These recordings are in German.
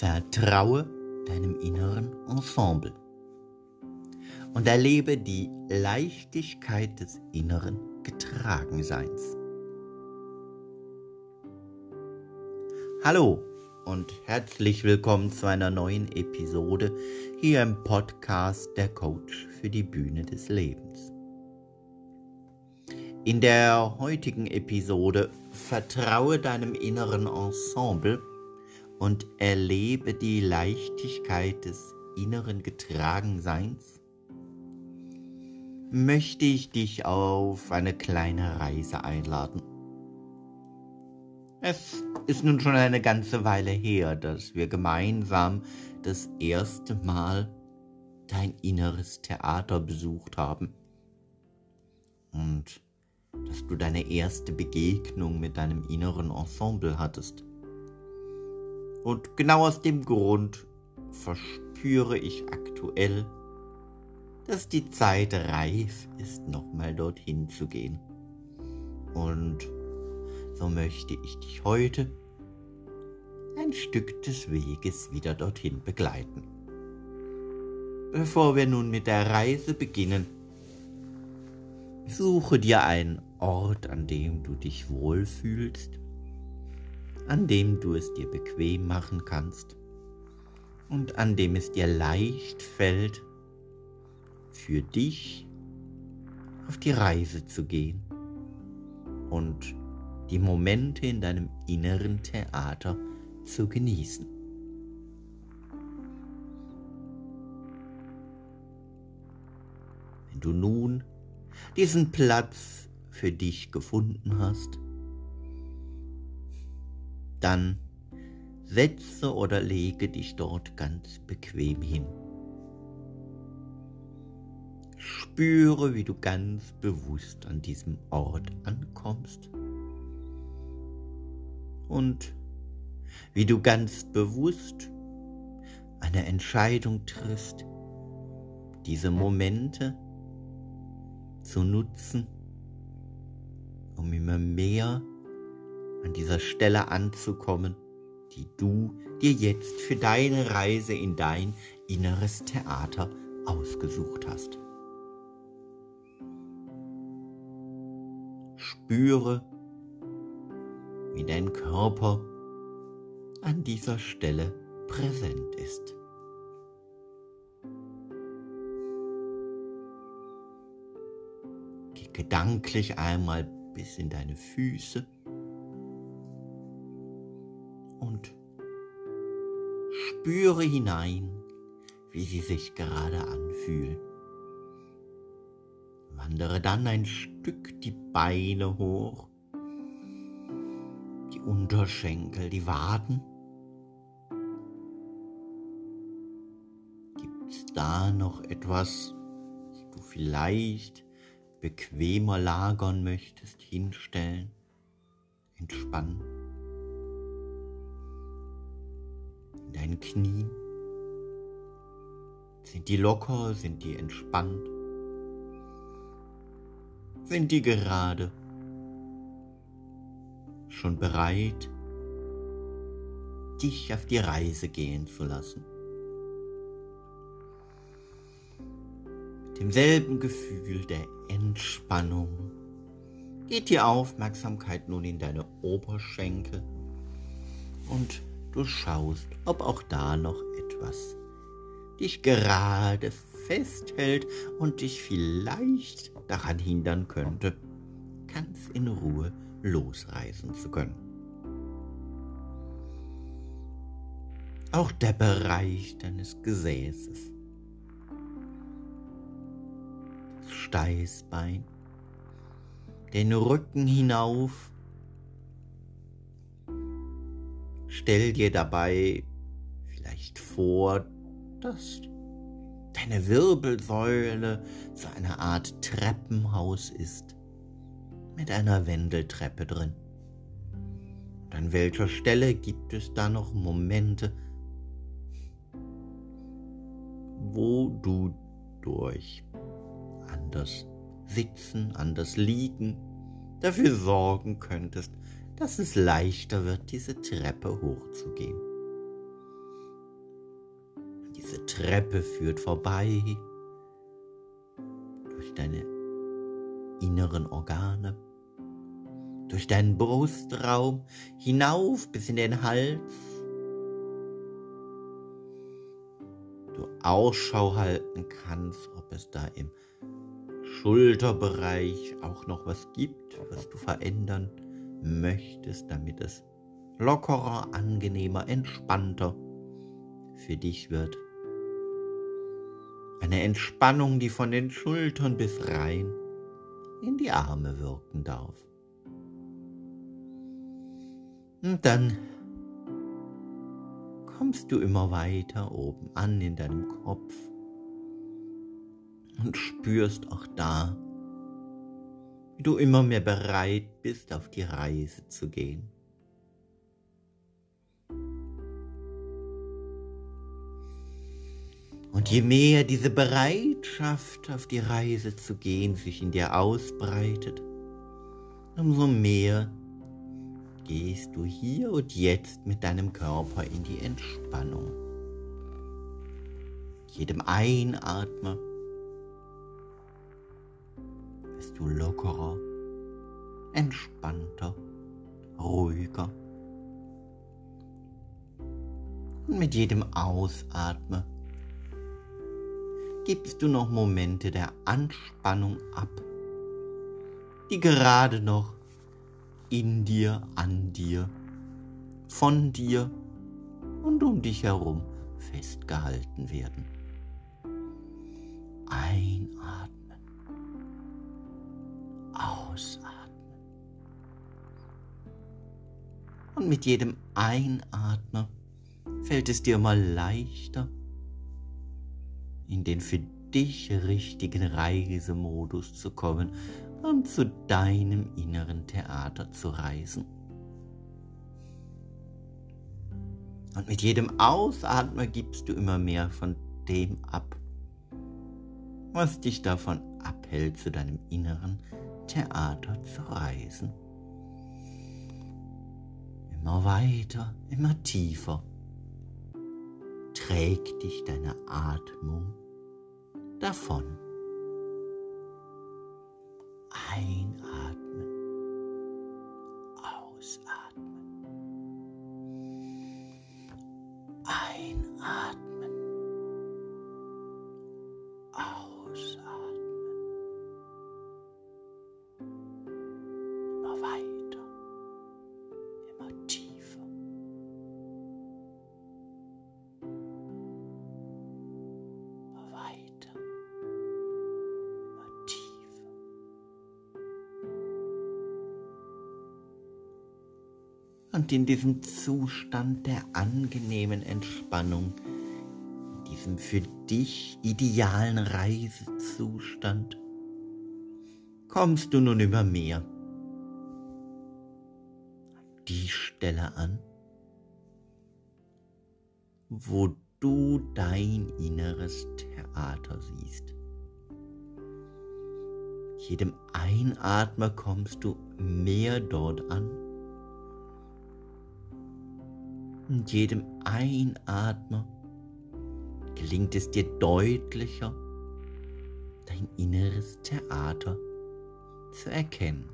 Vertraue deinem inneren Ensemble und erlebe die Leichtigkeit des inneren Getragenseins. Hallo und herzlich willkommen zu einer neuen Episode hier im Podcast Der Coach für die Bühne des Lebens. In der heutigen Episode Vertraue deinem inneren Ensemble und erlebe die Leichtigkeit des inneren Getragenseins, möchte ich dich auf eine kleine Reise einladen. Es ist nun schon eine ganze Weile her, dass wir gemeinsam das erste Mal dein inneres Theater besucht haben. Und dass du deine erste Begegnung mit deinem inneren Ensemble hattest. Und genau aus dem Grund verspüre ich aktuell, dass die Zeit reif ist, nochmal dorthin zu gehen. Und so möchte ich dich heute ein Stück des Weges wieder dorthin begleiten. Bevor wir nun mit der Reise beginnen, suche dir einen Ort, an dem du dich wohlfühlst an dem du es dir bequem machen kannst und an dem es dir leicht fällt, für dich auf die Reise zu gehen und die Momente in deinem inneren Theater zu genießen. Wenn du nun diesen Platz für dich gefunden hast, dann setze oder lege dich dort ganz bequem hin. Spüre, wie du ganz bewusst an diesem Ort ankommst und wie du ganz bewusst eine Entscheidung triffst, diese Momente zu nutzen, um immer mehr an dieser Stelle anzukommen, die du dir jetzt für deine Reise in dein inneres Theater ausgesucht hast. Spüre, wie dein Körper an dieser Stelle präsent ist. Geh gedanklich einmal bis in deine Füße spüre hinein, wie sie sich gerade anfühlen. Wandere dann ein Stück die Beine hoch, die Unterschenkel, die Waden. Gibt es da noch etwas, das du vielleicht bequemer lagern möchtest, hinstellen, entspannen? Deinen Knien? Sind die locker? Sind die entspannt? Sind die gerade? Schon bereit, dich auf die Reise gehen zu lassen? Mit demselben Gefühl der Entspannung geht die Aufmerksamkeit nun in deine Oberschenkel und Du schaust, ob auch da noch etwas dich gerade festhält und dich vielleicht daran hindern könnte, ganz in Ruhe losreisen zu können. Auch der Bereich deines Gesäßes, das Steißbein, den Rücken hinauf Stell dir dabei vielleicht vor, dass deine Wirbelsäule so eine Art Treppenhaus ist, mit einer Wendeltreppe drin. Und an welcher Stelle gibt es da noch Momente, wo du durch anders sitzen, anders liegen, dafür sorgen könntest, dass es leichter wird, diese Treppe hochzugehen. Diese Treppe führt vorbei durch deine inneren Organe, durch deinen Brustraum hinauf bis in den Hals. Du Ausschau halten kannst, ob es da im Schulterbereich auch noch was gibt, was du verändern möchtest, damit es lockerer, angenehmer, entspannter für dich wird. Eine Entspannung, die von den Schultern bis rein in die Arme wirken darf. Und dann kommst du immer weiter oben an in deinem Kopf und spürst auch da, du immer mehr bereit bist, auf die Reise zu gehen. Und je mehr diese Bereitschaft, auf die Reise zu gehen, sich in dir ausbreitet, umso mehr gehst du hier und jetzt mit deinem Körper in die Entspannung. Jedem Einatmen wirst du lockerer, entspannter, ruhiger. Und mit jedem Ausatmen gibst du noch Momente der Anspannung ab, die gerade noch in dir, an dir, von dir und um dich herum festgehalten werden. Einatmen, ausatmen. Und mit jedem Einatmen fällt es dir mal leichter, in den für dich richtigen Reisemodus zu kommen und zu deinem inneren Theater zu reisen. Und mit jedem Ausatmen gibst du immer mehr von dem ab, was dich davon abhält, zu deinem inneren Theater zu reisen. Immer weiter, immer tiefer trägt dich deine Atmung davon. Und in diesem Zustand der angenehmen Entspannung, in diesem für dich idealen Reisezustand, kommst du nun immer mehr an die Stelle an, wo du dein inneres Theater siehst. Jedem Einatmer kommst du mehr dort an. Und jedem Einatmer gelingt es dir deutlicher, dein inneres Theater zu erkennen.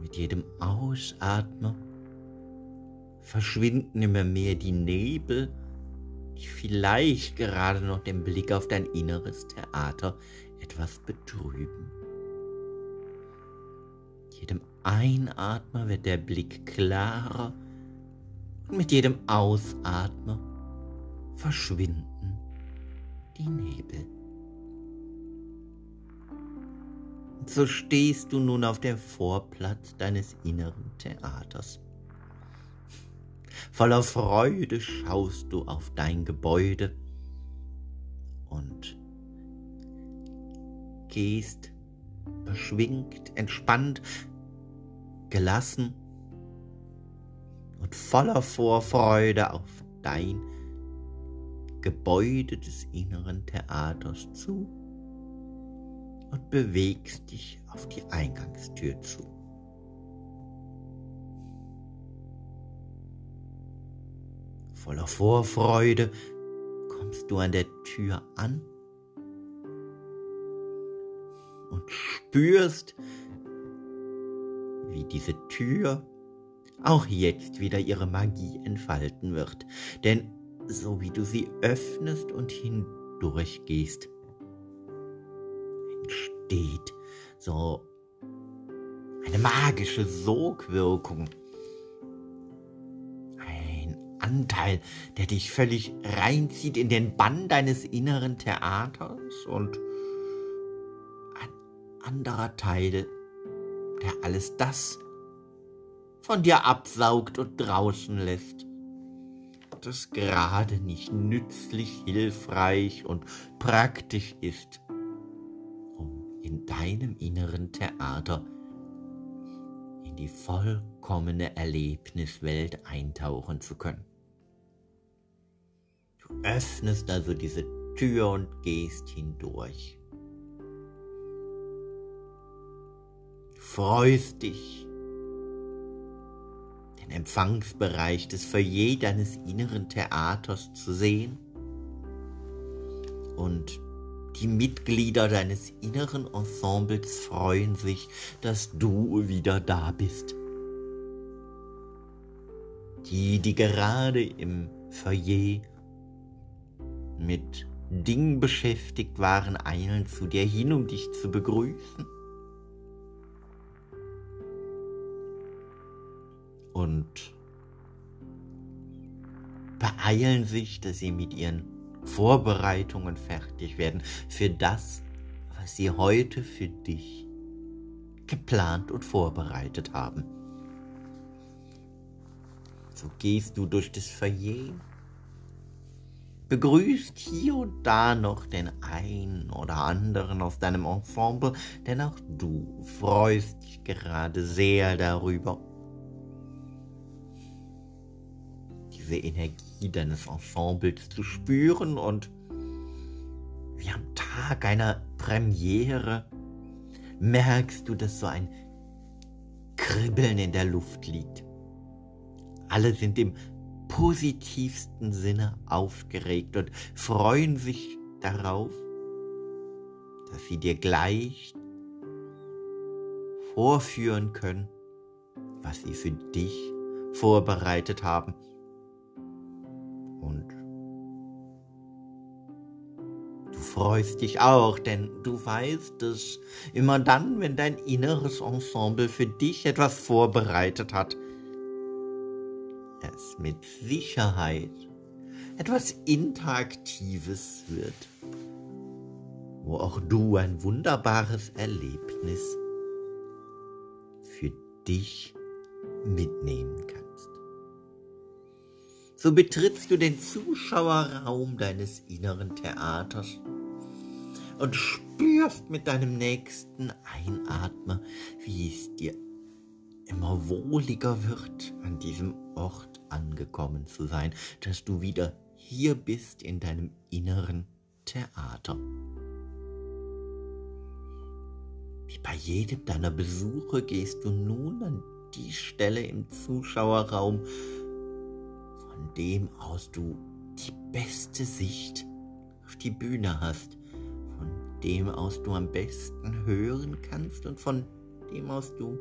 Mit jedem Ausatmen verschwinden immer mehr die Nebel, die vielleicht gerade noch den Blick auf dein inneres Theater etwas betrüben. Jedem Einatmen wird der Blick klarer und mit jedem Ausatmen verschwinden die Nebel. Und so stehst du nun auf dem Vorplatz deines inneren Theaters. Voller Freude schaust du auf dein Gebäude und gehst beschwingt, entspannt, gelassen und voller Vorfreude auf dein Gebäude des inneren Theaters zu und bewegst dich auf die Eingangstür zu. Voller Vorfreude kommst du an der Tür an und spürst, wie diese Tür auch jetzt wieder ihre Magie entfalten wird. Denn so wie du sie öffnest und hindurchgehst, entsteht so eine magische Sogwirkung. Ein Anteil, der dich völlig reinzieht in den Bann deines inneren Theaters und ein anderer Teil, der alles das von dir absaugt und draußen lässt, das gerade nicht nützlich, hilfreich und praktisch ist, um in deinem inneren Theater in die vollkommene Erlebniswelt eintauchen zu können. Du öffnest also diese Tür und gehst hindurch. Freust dich den Empfangsbereich des Foyer deines inneren Theaters zu sehen und die Mitglieder deines inneren Ensembles freuen sich, dass du wieder da bist. Die, die gerade im Foyer mit Dingen beschäftigt waren, eilen zu dir hin, um dich zu begrüßen. Und beeilen sich, dass sie mit ihren Vorbereitungen fertig werden für das, was sie heute für dich geplant und vorbereitet haben. So gehst du durch das Foyer, begrüßt hier und da noch den einen oder anderen aus deinem Ensemble, denn auch du freust dich gerade sehr darüber diese Energie deines Ensembles zu spüren und wie am Tag einer Premiere merkst du, dass so ein Kribbeln in der Luft liegt. Alle sind im positivsten Sinne aufgeregt und freuen sich darauf, dass sie dir gleich vorführen können, was sie für dich vorbereitet haben und du freust dich auch, denn du weißt, dass immer dann, wenn dein inneres Ensemble für dich etwas vorbereitet hat, es mit Sicherheit etwas Interaktives wird, wo auch du ein wunderbares Erlebnis für dich mitnehmen kannst so betrittst du den Zuschauerraum deines inneren Theaters und spürst mit deinem nächsten Einatmen, wie es dir immer wohliger wird, an diesem Ort angekommen zu sein, dass du wieder hier bist in deinem inneren Theater. Wie bei jedem deiner Besuche gehst du nun an die Stelle im Zuschauerraum, dem aus du die beste Sicht auf die Bühne hast, von dem aus du am besten hören kannst und von dem aus du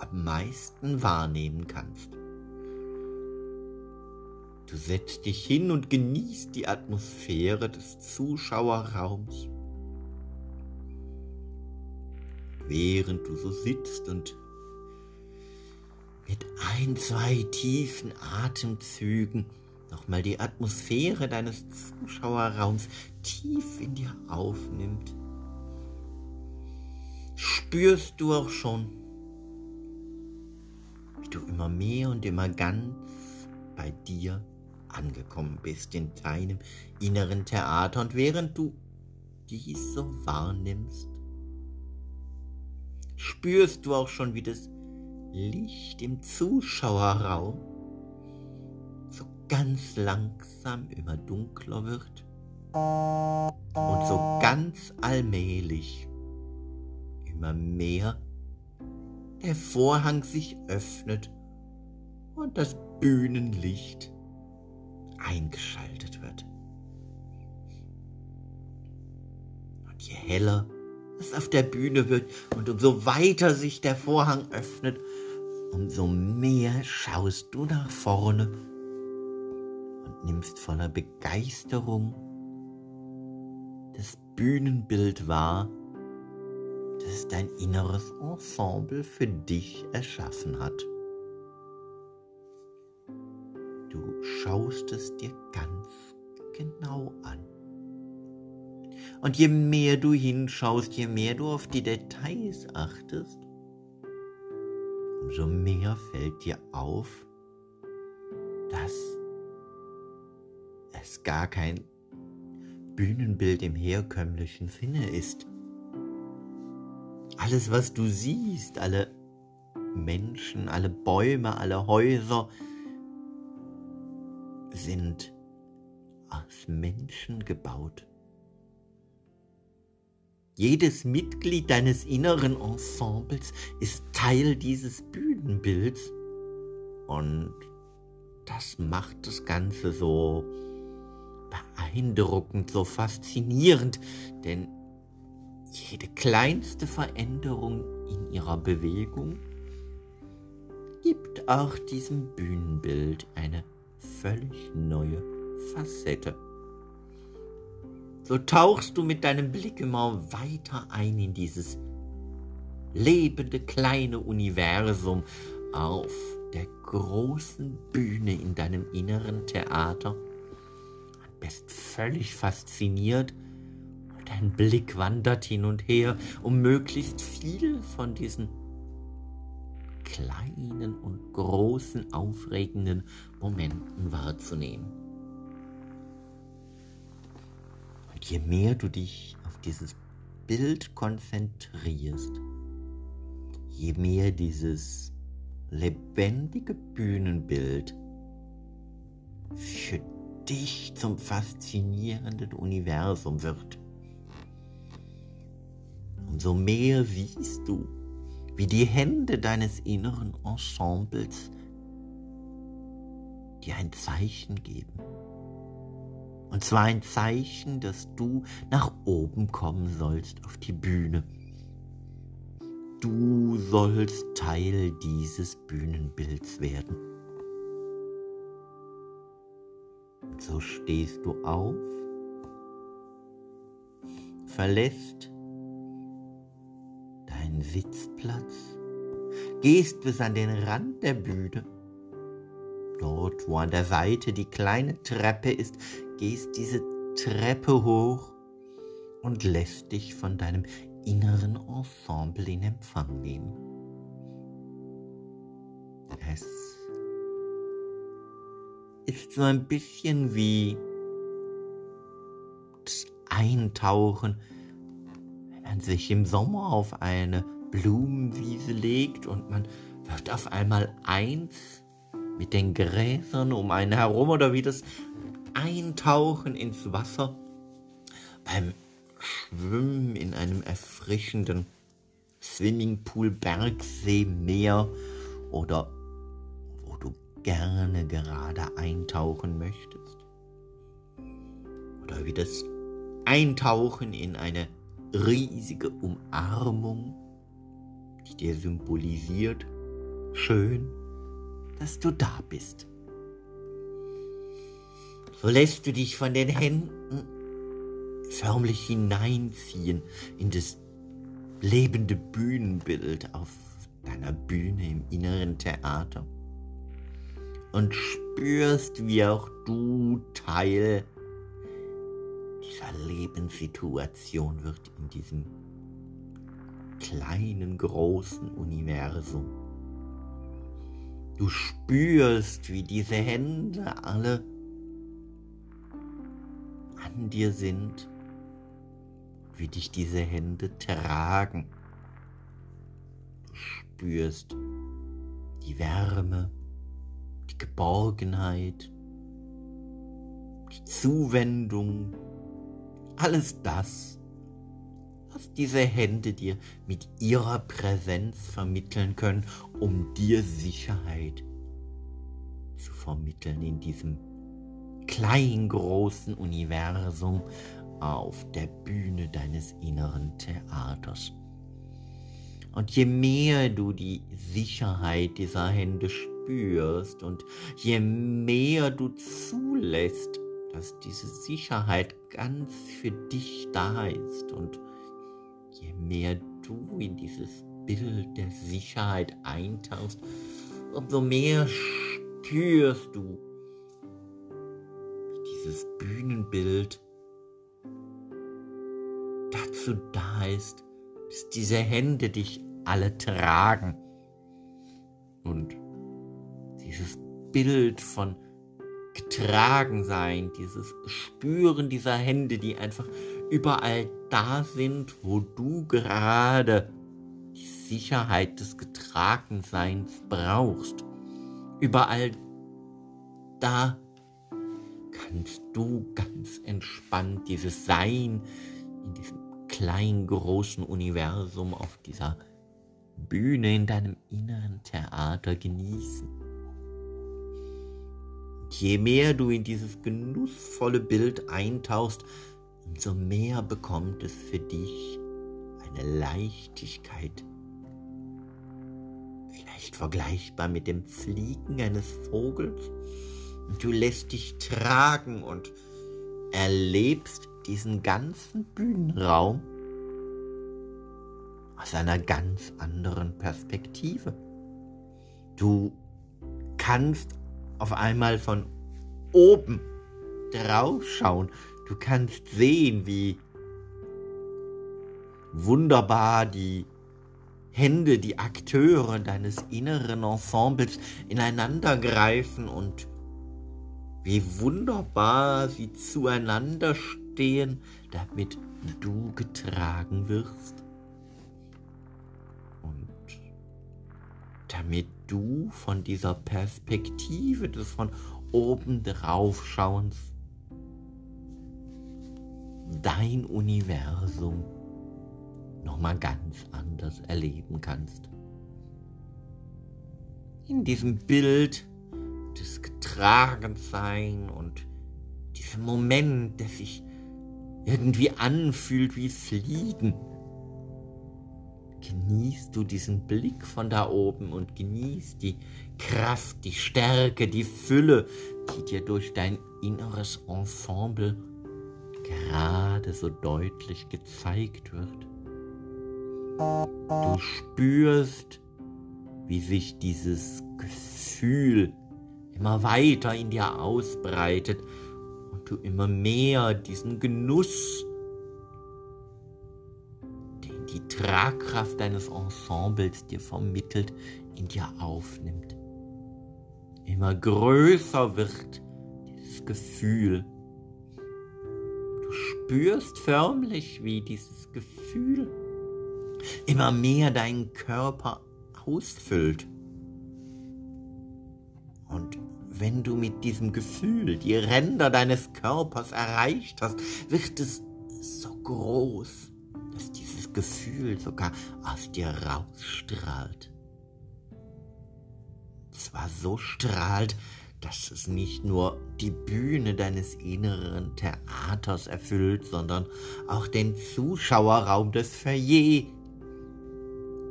am meisten wahrnehmen kannst. Du setzt dich hin und genießt die Atmosphäre des Zuschauerraums. Während du so sitzt und mit ein, zwei tiefen Atemzügen nochmal die Atmosphäre deines Zuschauerraums tief in dir aufnimmt, spürst du auch schon, wie du immer mehr und immer ganz bei dir angekommen bist in deinem inneren Theater? Und während du dies so wahrnimmst, spürst du auch schon, wie das Licht im Zuschauerraum so ganz langsam immer dunkler wird und so ganz allmählich immer mehr der Vorhang sich öffnet und das Bühnenlicht eingeschaltet wird. Und je heller es auf der Bühne wird und umso weiter sich der Vorhang öffnet, umso mehr schaust du nach vorne und nimmst voller Begeisterung das Bühnenbild wahr, das dein inneres Ensemble für dich erschaffen hat. Du schaust es dir ganz genau an. Und je mehr du hinschaust, je mehr du auf die Details achtest, umso mehr fällt dir auf, dass es gar kein Bühnenbild im herkömmlichen Sinne ist. Alles, was du siehst, alle Menschen, alle Bäume, alle Häuser sind aus Menschen gebaut. Jedes Mitglied deines inneren Ensembles ist Teil dieses Bühnenbilds und das macht das Ganze so beeindruckend, so faszinierend, denn jede kleinste Veränderung in ihrer Bewegung gibt auch diesem Bühnenbild eine völlig neue Facette. So tauchst du mit deinem Blick immer weiter ein in dieses lebende kleine Universum auf der großen Bühne in deinem inneren Theater und bist völlig fasziniert und dein Blick wandert hin und her, um möglichst viel von diesen kleinen und großen aufregenden Momenten wahrzunehmen. Je mehr du dich auf dieses Bild konzentrierst, je mehr dieses lebendige Bühnenbild für dich zum faszinierenden Universum wird, umso mehr siehst du, wie die Hände deines inneren Ensembles dir ein Zeichen geben und zwar ein Zeichen, dass du nach oben kommen sollst auf die Bühne. Du sollst Teil dieses Bühnenbilds werden. Und so stehst du auf, verlässt deinen Sitzplatz, gehst bis an den Rand der Bühne Dort, wo an der Seite die kleine Treppe ist, gehst diese Treppe hoch und lässt dich von deinem inneren Ensemble in Empfang nehmen. Es ist so ein bisschen wie das Eintauchen, wenn man sich im Sommer auf eine Blumenwiese legt und man wird auf einmal eins mit den Gräsern um einen herum oder wie das Eintauchen ins Wasser beim Schwimmen in einem erfrischenden Swimmingpool, Bergsee, Meer oder wo du gerne gerade eintauchen möchtest. Oder wie das Eintauchen in eine riesige Umarmung, die dir symbolisiert, schön dass du da bist. So lässt du dich von den Händen förmlich hineinziehen in das lebende Bühnenbild auf deiner Bühne im inneren Theater und spürst, wie auch du Teil dieser Lebenssituation wird in diesem kleinen, großen Universum. Du spürst, wie diese Hände alle an dir sind, wie dich diese Hände tragen. Du spürst die Wärme, die Geborgenheit, die Zuwendung, alles das, was diese Hände dir mit ihrer Präsenz vermitteln können, um dir Sicherheit zu vermitteln in diesem kleingroßen Universum auf der Bühne deines inneren Theaters. Und je mehr du die Sicherheit dieser Hände spürst und je mehr du zulässt, dass diese Sicherheit ganz für dich da ist und je mehr du in dieses Bild der Sicherheit eintauchst, umso mehr spürst du, dieses Bühnenbild dazu da ist, dass diese Hände dich alle tragen. Und dieses Bild von getragen sein, dieses Spüren dieser Hände, die einfach überall da sind, wo du gerade die Sicherheit des Getragenseins brauchst. Überall da kannst du ganz entspannt dieses Sein in diesem kleinen, großen Universum auf dieser Bühne in deinem inneren Theater genießen. Je mehr du in dieses genussvolle Bild eintauchst, umso mehr bekommt es für dich eine Leichtigkeit. Vielleicht vergleichbar mit dem Fliegen eines Vogels. Du lässt dich tragen und erlebst diesen ganzen Bühnenraum aus einer ganz anderen Perspektive. Du kannst auf einmal von oben drauf schauen. Du kannst sehen, wie wunderbar die Hände, die Akteure deines inneren Ensembles ineinander greifen und wie wunderbar sie zueinander stehen, damit du getragen wirst. Und damit du von dieser Perspektive des von oben drauf schauens dein Universum nochmal ganz anders erleben kannst. In diesem Bild des Getragensein und diesem Moment, der sich irgendwie anfühlt wie Fliegen, genießt du diesen Blick von da oben und genießt die Kraft, die Stärke, die Fülle, die dir durch dein inneres Ensemble gerade so deutlich gezeigt wird. Du spürst, wie sich dieses Gefühl immer weiter in dir ausbreitet und du immer mehr diesen Genuss die Tragkraft deines Ensembles dir vermittelt, in dir aufnimmt. Immer größer wird dieses Gefühl. Du spürst förmlich, wie dieses Gefühl immer mehr deinen Körper ausfüllt. Wenn du mit diesem Gefühl die Ränder deines Körpers erreicht hast, wird es so groß, dass die Gefühl sogar aus dir rausstrahlt. Zwar so strahlt, dass es nicht nur die Bühne deines inneren Theaters erfüllt, sondern auch den Zuschauerraum des Foyer,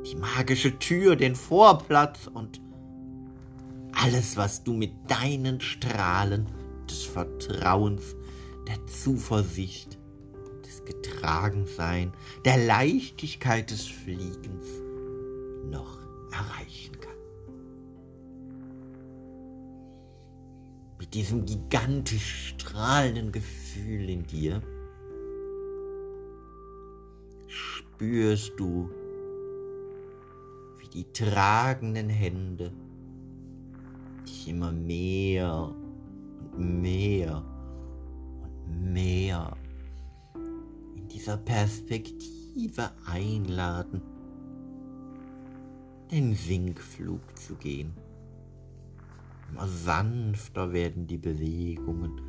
die magische Tür, den Vorplatz und alles, was du mit deinen Strahlen des Vertrauens, der Zuversicht, Getragensein, der Leichtigkeit des Fliegens noch erreichen kann. Mit diesem gigantisch strahlenden Gefühl in dir spürst du, wie die tragenden Hände immer mehr und mehr und mehr dieser Perspektive einladen, den Sinkflug zu gehen. Immer sanfter werden die Bewegungen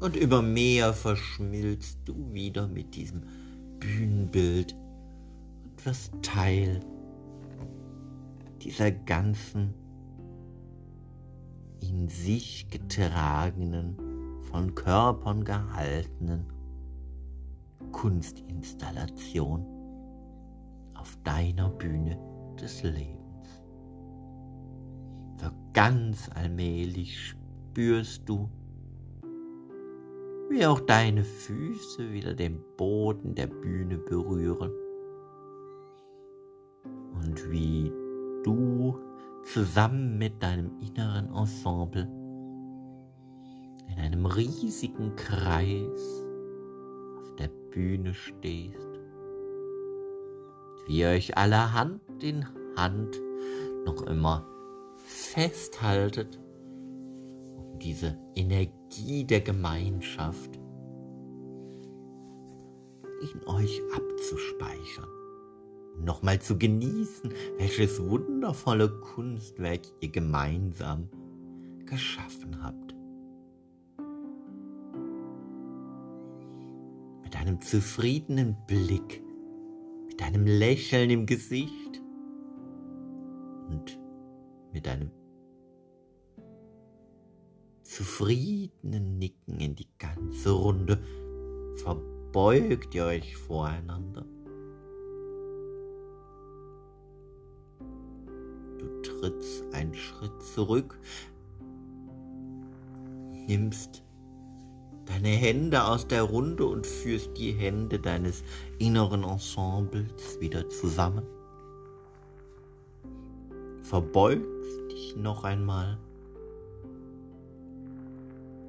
und immer mehr verschmilzt du wieder mit diesem Bühnenbild und wirst Teil dieser ganzen in sich getragenen von Körpern gehaltenen Kunstinstallation auf deiner Bühne des Lebens. So ganz allmählich spürst du, wie auch deine Füße wieder den Boden der Bühne berühren und wie du zusammen mit deinem inneren Ensemble in einem riesigen Kreis auf der Bühne stehst, wie ihr euch alle Hand in Hand noch immer festhaltet, um diese Energie der Gemeinschaft in euch abzuspeichern nochmal zu genießen, welches wundervolle Kunstwerk ihr gemeinsam geschaffen habt. Mit einem zufriedenen Blick, mit einem Lächeln im Gesicht und mit einem zufriedenen Nicken in die ganze Runde. Verbeugt ihr euch voreinander trittst einen Schritt zurück, nimmst deine Hände aus der Runde und führst die Hände deines inneren Ensembles wieder zusammen. Verbeugst dich noch einmal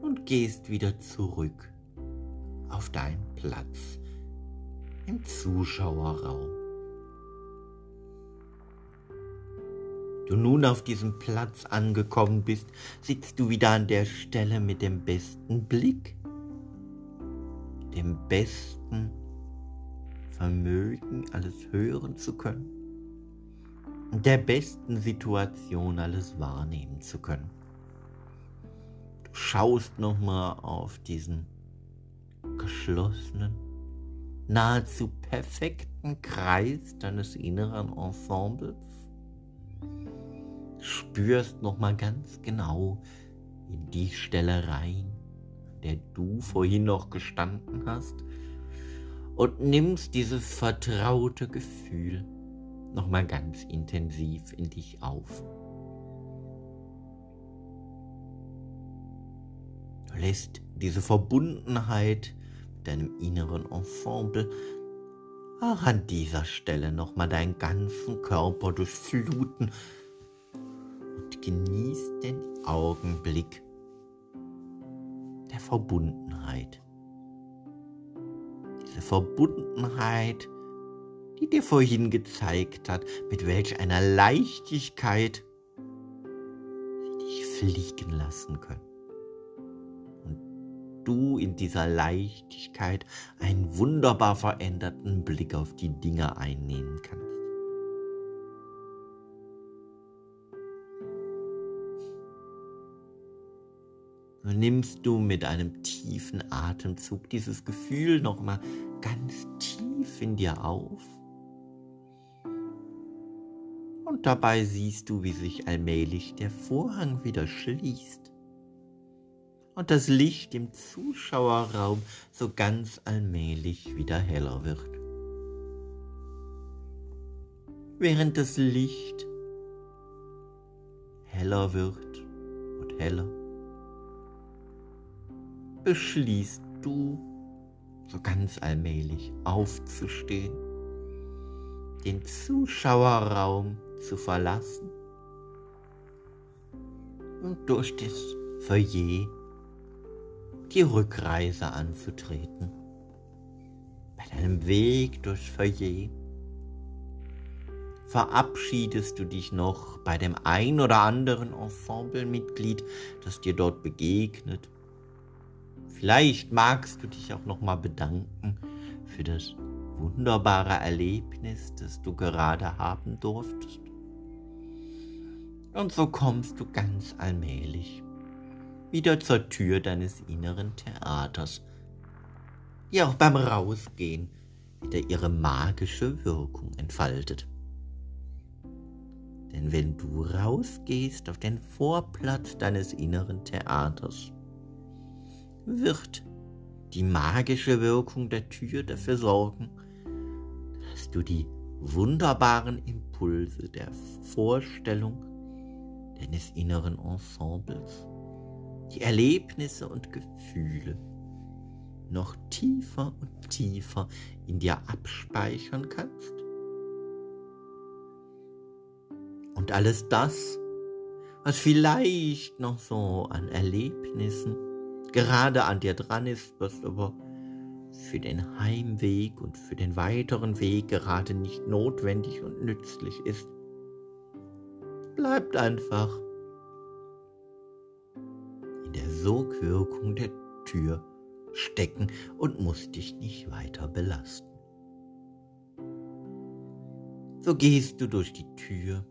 und gehst wieder zurück auf deinen Platz im Zuschauerraum. Du nun auf diesem Platz angekommen bist, sitzt du wieder an der Stelle mit dem besten Blick, dem besten Vermögen, alles hören zu können, und der besten Situation, alles wahrnehmen zu können. Du schaust nochmal auf diesen geschlossenen, nahezu perfekten Kreis deines inneren Ensembles spürst noch mal ganz genau in die Stelle rein, an der du vorhin noch gestanden hast und nimmst dieses vertraute Gefühl noch mal ganz intensiv in dich auf. Du lässt diese Verbundenheit mit deinem inneren Ensemble auch an dieser Stelle noch mal deinen ganzen Körper durchfluten genießt den Augenblick der Verbundenheit. Diese Verbundenheit, die dir vorhin gezeigt hat, mit welch einer Leichtigkeit sie dich fliegen lassen können. Und du in dieser Leichtigkeit einen wunderbar veränderten Blick auf die Dinge einnehmen kannst. Nimmst du mit einem tiefen Atemzug dieses Gefühl nochmal ganz tief in dir auf. Und dabei siehst du, wie sich allmählich der Vorhang wieder schließt und das Licht im Zuschauerraum so ganz allmählich wieder heller wird. Während das Licht heller wird und heller, beschließt du, so ganz allmählich aufzustehen, den Zuschauerraum zu verlassen und durch das Foyer die Rückreise anzutreten. Bei deinem Weg durchs Foyer verabschiedest du dich noch bei dem ein oder anderen Ensemblemitglied, das dir dort begegnet Vielleicht magst du dich auch nochmal bedanken für das wunderbare Erlebnis, das du gerade haben durftest. Und so kommst du ganz allmählich wieder zur Tür deines inneren Theaters, die auch beim Rausgehen wieder ihre magische Wirkung entfaltet. Denn wenn du rausgehst auf den Vorplatz deines inneren Theaters, wird die magische Wirkung der Tür dafür sorgen, dass du die wunderbaren Impulse der Vorstellung deines inneren Ensembles, die Erlebnisse und Gefühle noch tiefer und tiefer in dir abspeichern kannst. Und alles das, was vielleicht noch so an Erlebnissen gerade an dir dran ist, was aber für den Heimweg und für den weiteren Weg gerade nicht notwendig und nützlich ist, bleibt einfach in der Sogwirkung der Tür stecken und muss dich nicht weiter belasten. So gehst du durch die Tür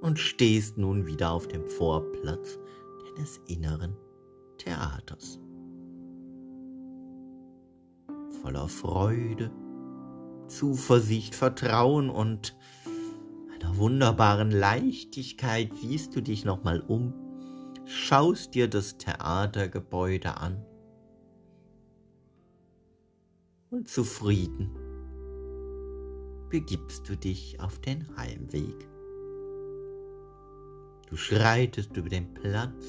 und stehst nun wieder auf dem Vorplatz deines inneren Theaters. Voller Freude, Zuversicht, Vertrauen und einer wunderbaren Leichtigkeit siehst du dich nochmal um, schaust dir das Theatergebäude an und zufrieden begibst du dich auf den Heimweg. Du schreitest über den Platz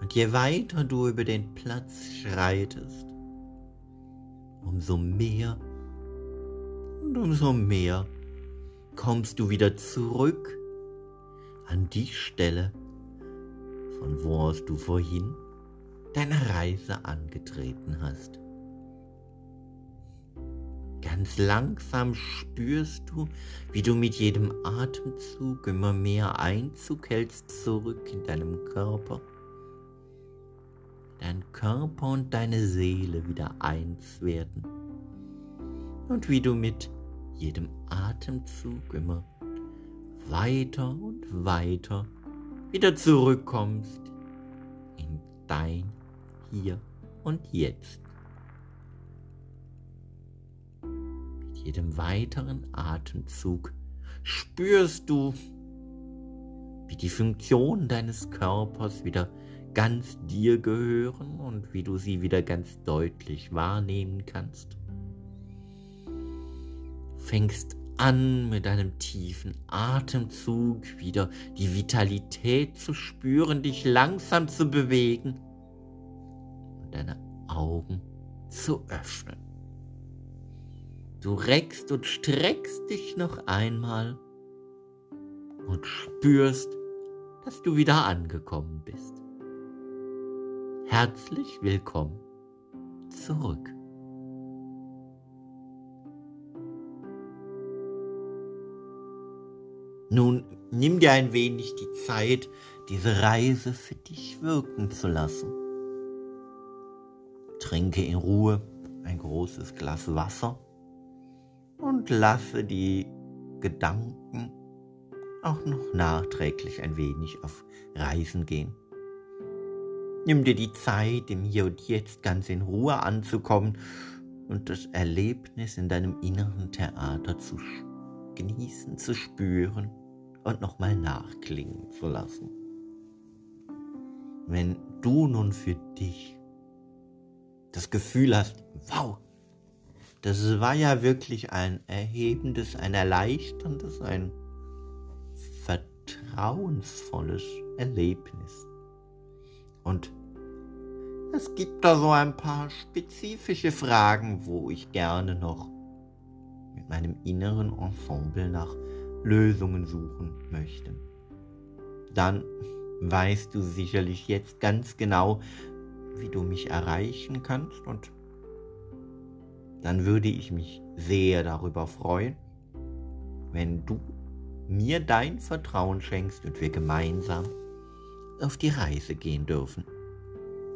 und je weiter du über den Platz schreitest, umso mehr und umso mehr kommst du wieder zurück an die Stelle, von wo aus du vorhin deine Reise angetreten hast. Ganz langsam spürst du, wie du mit jedem Atemzug immer mehr Einzug hältst zurück in deinem Körper. Dein Körper und deine Seele wieder eins werden. Und wie du mit jedem Atemzug immer weiter und weiter wieder zurückkommst in dein Hier und Jetzt. Jedem weiteren Atemzug spürst du, wie die Funktionen deines Körpers wieder ganz dir gehören und wie du sie wieder ganz deutlich wahrnehmen kannst fängst an, mit einem tiefen Atemzug wieder die Vitalität zu spüren, dich langsam zu bewegen und deine Augen zu öffnen. Du reckst und streckst dich noch einmal und spürst, dass du wieder angekommen bist. Herzlich willkommen zurück. Nun nimm dir ein wenig die Zeit, diese Reise für dich wirken zu lassen. Trinke in Ruhe ein großes Glas Wasser und lasse die Gedanken auch noch nachträglich ein wenig auf Reisen gehen. Nimm dir die Zeit, im Hier und Jetzt ganz in Ruhe anzukommen und das Erlebnis in deinem inneren Theater zu genießen, zu spüren und nochmal nachklingen zu lassen. Wenn du nun für dich das Gefühl hast, wow, das war ja wirklich ein erhebendes, ein erleichterndes, ein vertrauensvolles Erlebnis. Und es gibt da so ein paar spezifische Fragen, wo ich gerne noch mit meinem inneren Ensemble nach Lösungen suchen möchte. Dann weißt du sicherlich jetzt ganz genau, wie du mich erreichen kannst und dann würde ich mich sehr darüber freuen, wenn du mir dein Vertrauen schenkst und wir gemeinsam auf die Reise gehen dürfen.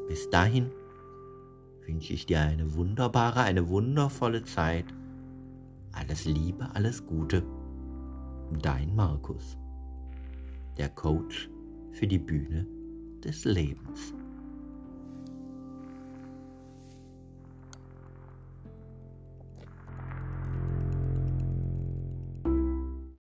Bis dahin wünsche ich dir eine wunderbare, eine wundervolle Zeit. Alles Liebe, alles Gute Dein Markus, der Coach für die Bühne des Lebens.